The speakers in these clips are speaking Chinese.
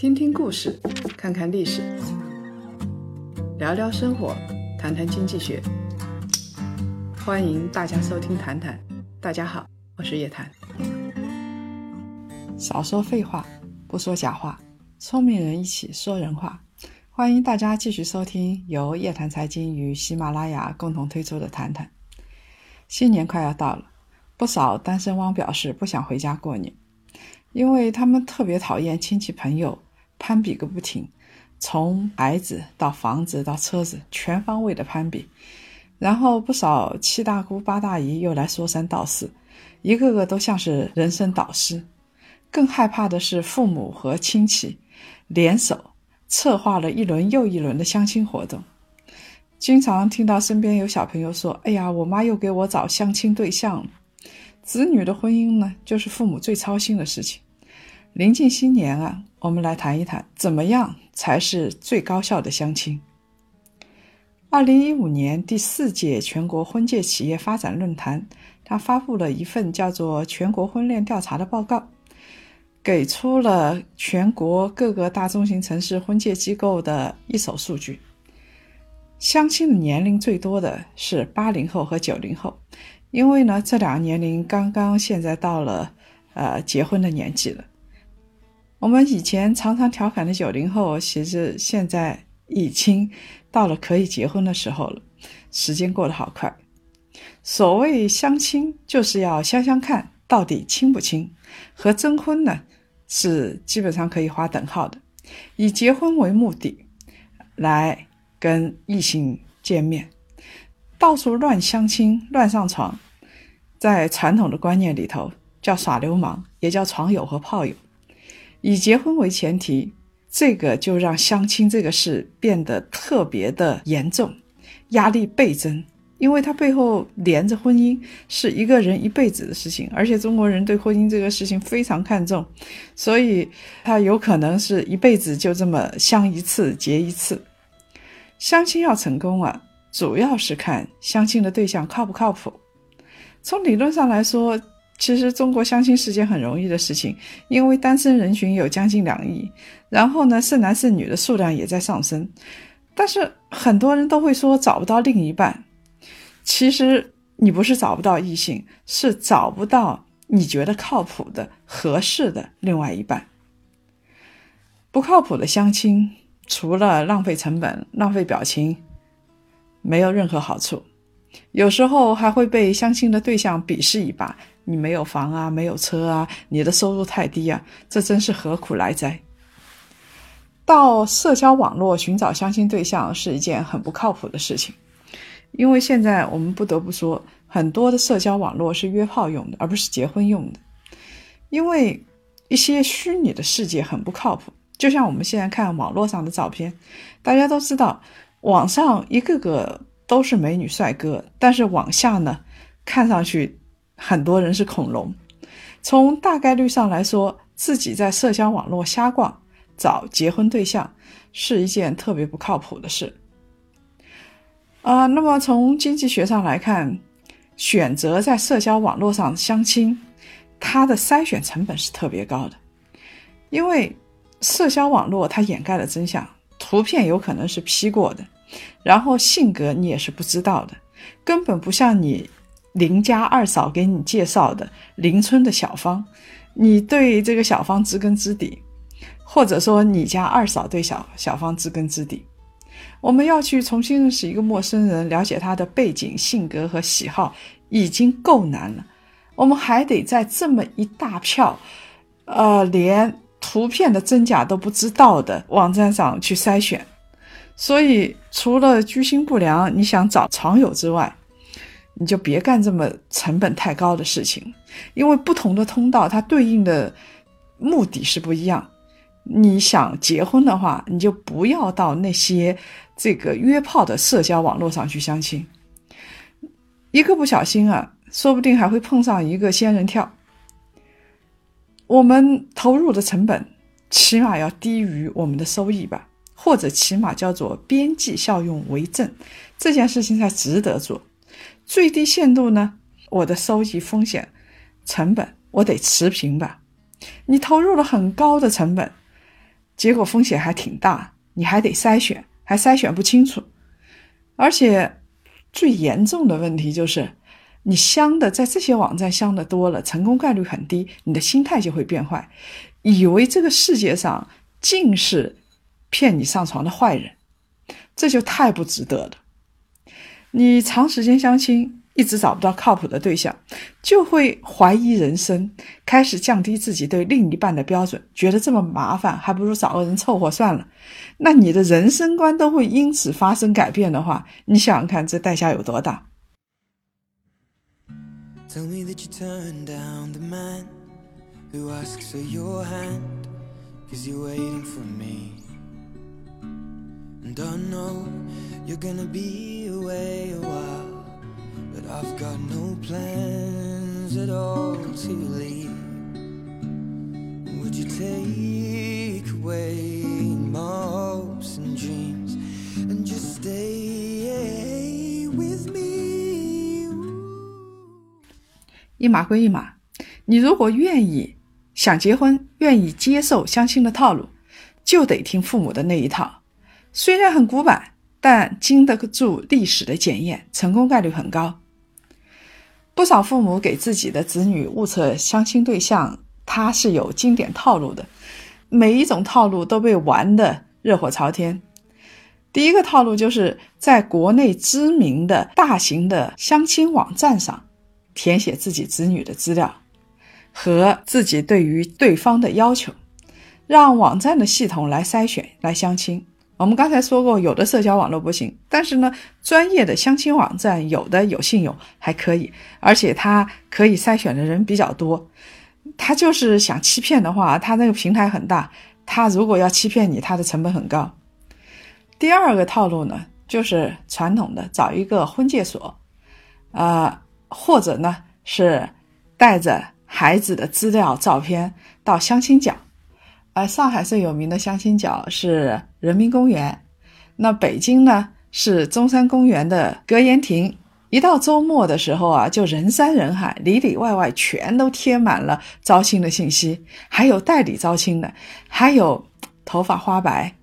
听听故事，看看历史，聊聊生活，谈谈经济学。欢迎大家收听《谈谈》，大家好，我是叶檀。少说废话，不说假话，聪明人一起说人话。欢迎大家继续收听由叶檀财经与喜马拉雅共同推出的《谈谈》。新年快要到了，不少单身汪表示不想回家过年，因为他们特别讨厌亲戚朋友。攀比个不停，从孩子到房子到车子，全方位的攀比。然后不少七大姑八大姨又来说三道四，一个个都像是人生导师。更害怕的是父母和亲戚联手策划了一轮又一轮的相亲活动。经常听到身边有小朋友说：“哎呀，我妈又给我找相亲对象了。”子女的婚姻呢，就是父母最操心的事情。临近新年啊，我们来谈一谈怎么样才是最高效的相亲。二零一五年第四届全国婚介企业发展论坛，它发布了一份叫做《全国婚恋调查》的报告，给出了全国各个大中型城市婚介机构的一手数据。相亲的年龄最多的是八零后和九零后，因为呢，这两个年龄刚刚现在到了呃结婚的年纪了。我们以前常常调侃的九零后，其实现在已经到了可以结婚的时候了。时间过得好快。所谓相亲，就是要相相看到底亲不亲，和征婚呢是基本上可以划等号的。以结婚为目的来跟异性见面，到处乱相亲、乱上床，在传统的观念里头叫耍流氓，也叫床友和炮友。以结婚为前提，这个就让相亲这个事变得特别的严重，压力倍增，因为它背后连着婚姻，是一个人一辈子的事情，而且中国人对婚姻这个事情非常看重，所以他有可能是一辈子就这么相一次结一次。相亲要成功啊，主要是看相亲的对象靠不靠谱。从理论上来说。其实中国相亲是件很容易的事情，因为单身人群有将近两亿，然后呢，剩男剩女的数量也在上升。但是很多人都会说找不到另一半，其实你不是找不到异性，是找不到你觉得靠谱的、合适的另外一半。不靠谱的相亲，除了浪费成本、浪费表情，没有任何好处。有时候还会被相亲的对象鄙视一把。你没有房啊，没有车啊，你的收入太低啊，这真是何苦来哉？到社交网络寻找相亲对象是一件很不靠谱的事情，因为现在我们不得不说，很多的社交网络是约炮用的，而不是结婚用的。因为一些虚拟的世界很不靠谱，就像我们现在看网络上的照片，大家都知道，网上一个个都是美女帅哥，但是往下呢，看上去。很多人是恐龙，从大概率上来说，自己在社交网络瞎逛找结婚对象是一件特别不靠谱的事。啊，那么从经济学上来看，选择在社交网络上相亲，它的筛选成本是特别高的，因为社交网络它掩盖了真相，图片有可能是 P 过的，然后性格你也是不知道的，根本不像你。邻家二嫂给你介绍的邻村的小芳，你对这个小芳知根知底，或者说你家二嫂对小小芳知根知底。我们要去重新认识一个陌生人，了解他的背景、性格和喜好，已经够难了。我们还得在这么一大票，呃，连图片的真假都不知道的网站上去筛选。所以，除了居心不良，你想找藏友之外，你就别干这么成本太高的事情，因为不同的通道它对应的目的是不一样。你想结婚的话，你就不要到那些这个约炮的社交网络上去相亲，一个不小心啊，说不定还会碰上一个仙人跳。我们投入的成本起码要低于我们的收益吧，或者起码叫做边际效用为正，这件事情才值得做。最低限度呢，我的收益、风险、成本我得持平吧。你投入了很高的成本，结果风险还挺大，你还得筛选，还筛选不清楚，而且最严重的问题就是，你相的在这些网站相的多了，成功概率很低，你的心态就会变坏，以为这个世界上尽是骗你上床的坏人，这就太不值得了。你长时间相亲。一直找不到靠谱的对象，就会怀疑人生，开始降低自己对另一半的标准，觉得这么麻烦，还不如找个人凑合算了。那你的人生观都会因此发生改变的话，你想想看，这代价有多大 who asks for your hand, is you waiting for me. And I know you're gonna be away a while. but I've got no plans at all to leave. Would you take away my hopes and dreams and just stay with me? 一码归一码，你如果愿意想结婚，愿意接受相亲的套路，就得听父母的那一套。虽然很古板，但经得住历史的检验，成功概率很高。不少父母给自己的子女物测相亲对象，他是有经典套路的，每一种套路都被玩的热火朝天。第一个套路就是在国内知名的大型的相亲网站上填写自己子女的资料和自己对于对方的要求，让网站的系统来筛选来相亲。我们刚才说过，有的社交网络不行，但是呢，专业的相亲网站有的有信用还可以，而且它可以筛选的人比较多。他就是想欺骗的话，他那个平台很大，他如果要欺骗你，他的成本很高。第二个套路呢，就是传统的找一个婚介所，啊，或者呢是带着孩子的资料照片到相亲角。呃，上海最有名的相亲角是人民公园，那北京呢是中山公园的格言亭。一到周末的时候啊，就人山人海，里里外外全都贴满了招亲的信息，还有代理招亲的，还有头发花白，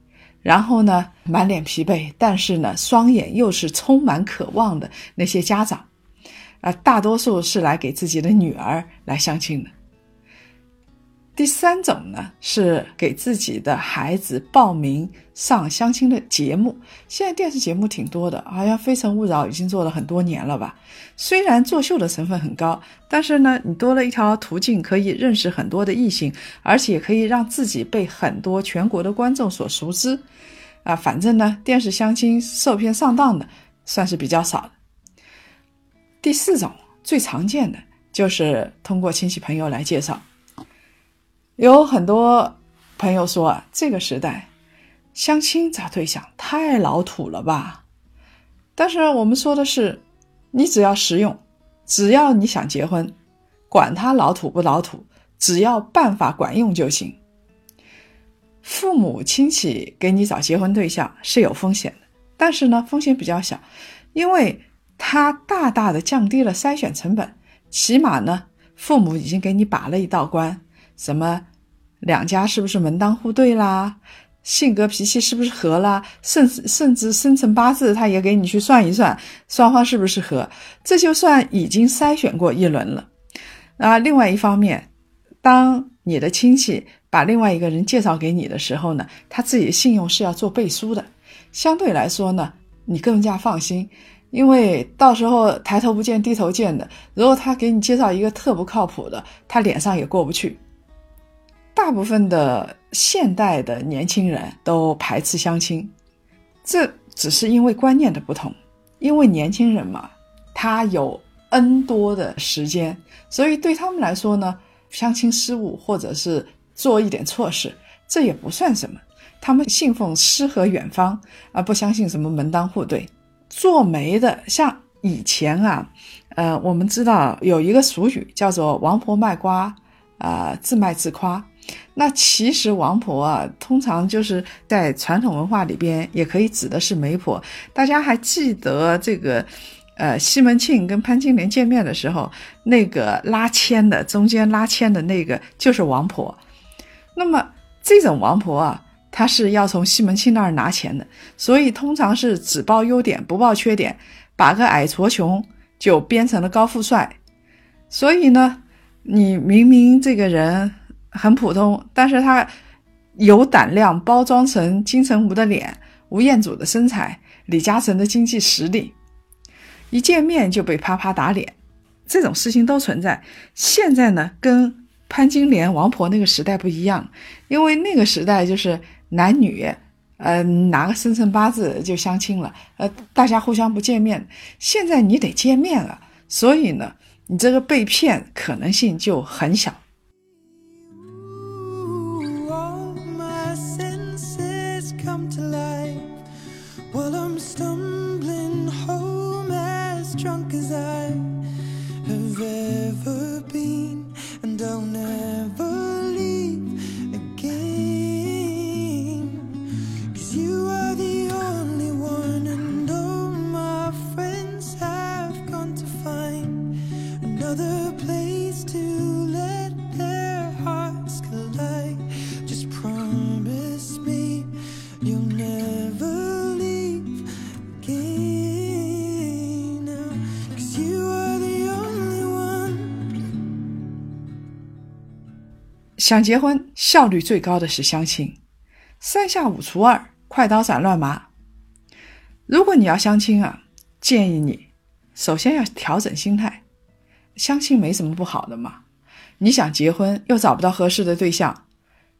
然后呢满脸疲惫，但是呢双眼又是充满渴望的那些家长，啊，大多数是来给自己的女儿来相亲的。第三种呢，是给自己的孩子报名上相亲的节目。现在电视节目挺多的，好像《非诚勿扰》已经做了很多年了吧？虽然作秀的成分很高，但是呢，你多了一条途径，可以认识很多的异性，而且可以让自己被很多全国的观众所熟知。啊，反正呢，电视相亲受骗上当的算是比较少的。第四种最常见的就是通过亲戚朋友来介绍。有很多朋友说啊，这个时代相亲找对象太老土了吧？但是我们说的是，你只要实用，只要你想结婚，管他老土不老土，只要办法管用就行。父母亲戚给你找结婚对象是有风险的，但是呢，风险比较小，因为它大大的降低了筛选成本，起码呢，父母已经给你把了一道关。什么两家是不是门当户对啦？性格脾气是不是合啦？甚至甚至生辰八字，他也给你去算一算，双方是不是合？这就算已经筛选过一轮了。啊，另外一方面，当你的亲戚把另外一个人介绍给你的时候呢，他自己的信用是要做背书的。相对来说呢，你更加放心，因为到时候抬头不见低头见的，如果他给你介绍一个特不靠谱的，他脸上也过不去。大部分的现代的年轻人都排斥相亲，这只是因为观念的不同。因为年轻人嘛，他有 N 多的时间，所以对他们来说呢，相亲失误或者是做一点错事，这也不算什么。他们信奉诗和远方，而不相信什么门当户对。做媒的，像以前啊，呃，我们知道有一个俗语叫做“王婆卖瓜，啊，自卖自夸”。那其实王婆啊，通常就是在传统文化里边，也可以指的是媒婆。大家还记得这个，呃，西门庆跟潘金莲见面的时候，那个拉纤的中间拉纤的那个就是王婆。那么这种王婆啊。她是要从西门庆那儿拿钱的，所以通常是只报优点不报缺点，把个矮矬穷就编成了高富帅。所以呢，你明明这个人很普通，但是他有胆量包装成金城武的脸、吴彦祖的身材、李嘉诚的经济实力，一见面就被啪啪打脸，这种事情都存在。现在呢，跟潘金莲王婆那个时代不一样，因为那个时代就是。男女，呃，拿个生辰八字就相亲了，呃，大家互相不见面。现在你得见面了，所以呢，你这个被骗可能性就很小。想结婚，效率最高的是相亲，三下五除二，快刀斩乱麻。如果你要相亲啊，建议你首先要调整心态，相亲没什么不好的嘛。你想结婚又找不到合适的对象，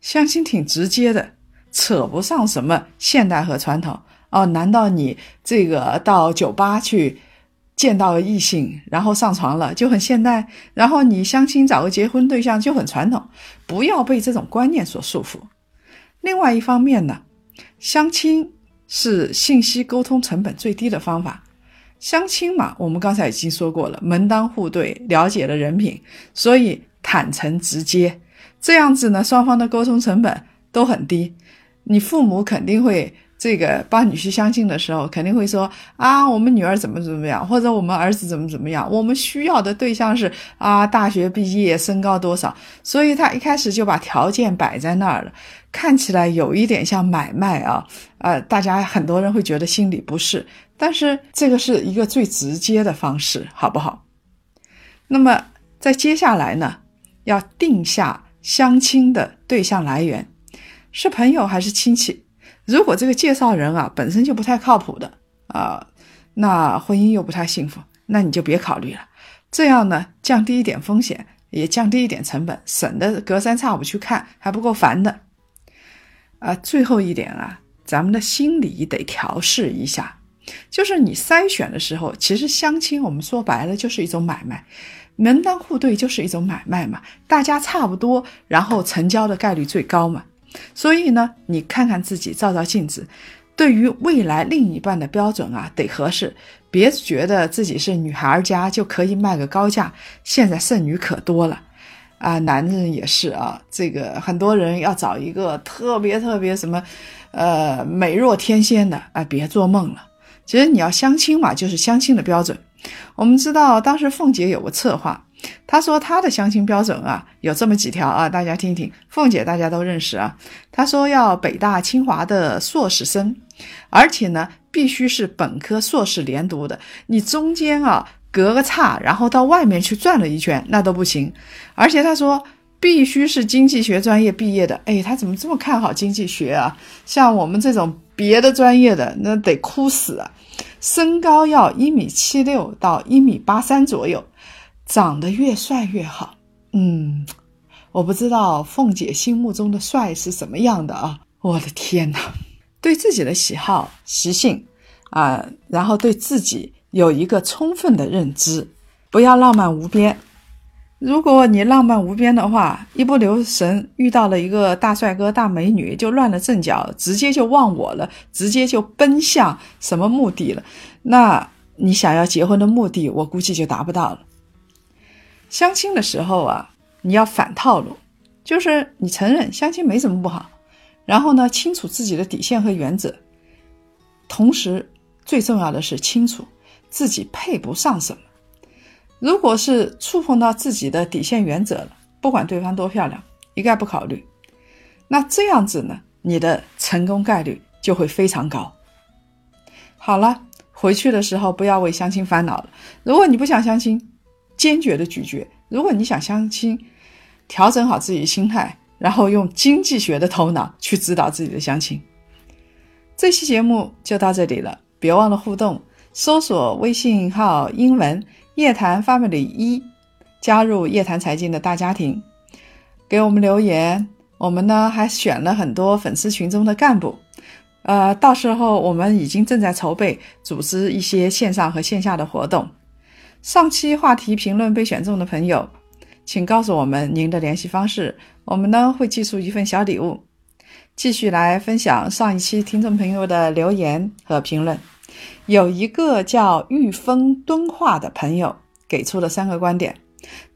相亲挺直接的，扯不上什么现代和传统哦。难道你这个到酒吧去？见到了异性，然后上床了就很现代，然后你相亲找个结婚对象就很传统，不要被这种观念所束缚。另外一方面呢，相亲是信息沟通成本最低的方法。相亲嘛，我们刚才已经说过了，门当户对，了解了人品，所以坦诚直接，这样子呢，双方的沟通成本都很低。你父母肯定会。这个帮女婿相亲的时候，肯定会说啊，我们女儿怎么怎么样，或者我们儿子怎么怎么样，我们需要的对象是啊，大学毕业，身高多少，所以他一开始就把条件摆在那儿了，看起来有一点像买卖啊，呃，大家很多人会觉得心里不适，但是这个是一个最直接的方式，好不好？那么在接下来呢，要定下相亲的对象来源，是朋友还是亲戚？如果这个介绍人啊本身就不太靠谱的啊，那婚姻又不太幸福，那你就别考虑了。这样呢，降低一点风险，也降低一点成本，省得隔三差五去看，还不够烦的。啊，最后一点啊，咱们的心理得调试一下，就是你筛选的时候，其实相亲我们说白了就是一种买卖，门当户对就是一种买卖嘛，大家差不多，然后成交的概率最高嘛。所以呢，你看看自己，照照镜子，对于未来另一半的标准啊，得合适。别觉得自己是女孩家就可以卖个高价，现在剩女可多了啊，男人也是啊。这个很多人要找一个特别特别什么，呃，美若天仙的啊，别做梦了。其实你要相亲嘛，就是相亲的标准。我们知道当时凤姐有个策划。他说他的相亲标准啊有这么几条啊，大家听一听。凤姐大家都认识啊，她说要北大清华的硕士生，而且呢必须是本科硕士连读的，你中间啊隔个差，然后到外面去转了一圈那都不行。而且他说必须是经济学专业毕业的，哎，他怎么这么看好经济学啊？像我们这种别的专业的那得哭死啊！身高要一米七六到一米八三左右。长得越帅越好，嗯，我不知道凤姐心目中的帅是什么样的啊！我的天哪，对自己的喜好习性啊，然后对自己有一个充分的认知，不要浪漫无边。如果你浪漫无边的话，一不留神遇到了一个大帅哥、大美女，就乱了阵脚，直接就忘我了，直接就奔向什么目的了？那你想要结婚的目的，我估计就达不到了。相亲的时候啊，你要反套路，就是你承认相亲没什么不好，然后呢，清楚自己的底线和原则，同时最重要的是清楚自己配不上什么。如果是触碰到自己的底线原则了，不管对方多漂亮，一概不考虑。那这样子呢，你的成功概率就会非常高。好了，回去的时候不要为相亲烦恼了。如果你不想相亲，坚决的拒绝；如果你想相亲，调整好自己的心态，然后用经济学的头脑去指导自己的相亲。这期节目就到这里了，别忘了互动，搜索微信号英文夜谈 family 一，加入夜谈财经的大家庭，给我们留言。我们呢还选了很多粉丝群中的干部，呃，到时候我们已经正在筹备组织一些线上和线下的活动。上期话题评论被选中的朋友。请告诉我们您的联系方式，我们呢会寄出一份小礼物。继续来分享上一期听众朋友的留言和评论。有一个叫御风敦化的朋友给出了三个观点。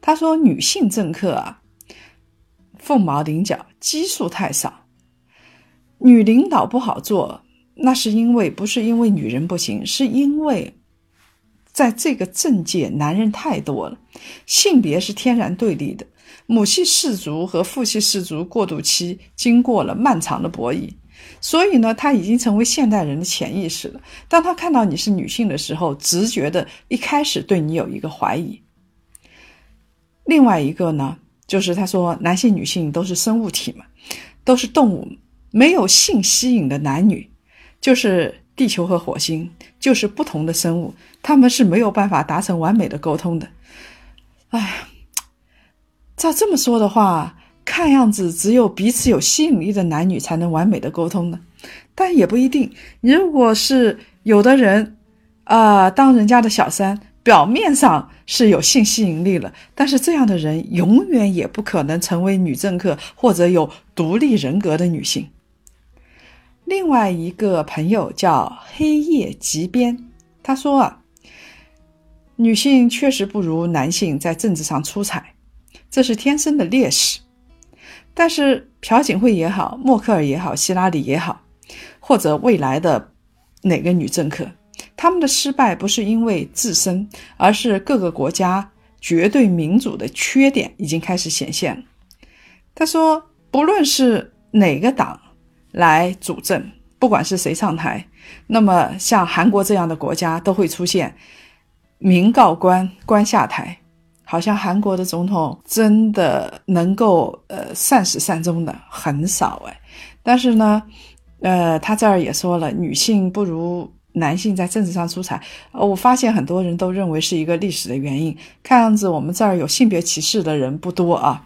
他说：“女性政客啊，凤毛麟角，基数太少，女领导不好做。那是因为不是因为女人不行，是因为。”在这个政界，男人太多了，性别是天然对立的。母系氏族和父系氏族过渡期经过了漫长的博弈，所以呢，他已经成为现代人的潜意识了。当他看到你是女性的时候，直觉的一开始对你有一个怀疑。另外一个呢，就是他说，男性、女性都是生物体嘛，都是动物，没有性吸引的男女，就是。地球和火星就是不同的生物，他们是没有办法达成完美的沟通的。哎，照这么说的话，看样子只有彼此有吸引力的男女才能完美的沟通呢。但也不一定，如果是有的人啊，当人家的小三，表面上是有性吸引力了，但是这样的人永远也不可能成为女政客或者有独立人格的女性。另外一个朋友叫黑夜极边，他说啊，女性确实不如男性在政治上出彩，这是天生的劣势。但是朴槿惠也好，默克尔也好，希拉里也好，或者未来的哪个女政客，他们的失败不是因为自身，而是各个国家绝对民主的缺点已经开始显现了。他说，不论是哪个党。来主政，不管是谁上台，那么像韩国这样的国家都会出现民告官，官下台。好像韩国的总统真的能够呃善始善终的很少哎。但是呢，呃，他这儿也说了，女性不如男性在政治上出彩。呃，我发现很多人都认为是一个历史的原因。看样子我们这儿有性别歧视的人不多啊，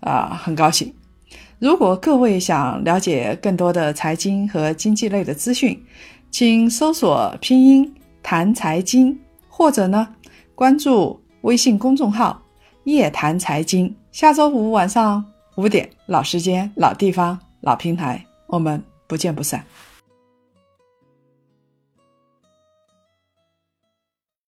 啊，很高兴。如果各位想了解更多的财经和经济类的资讯，请搜索拼音谈财经，或者呢关注微信公众号夜谈财经。下周五晚上五点，老时间、老地方、老平台，我们不见不散。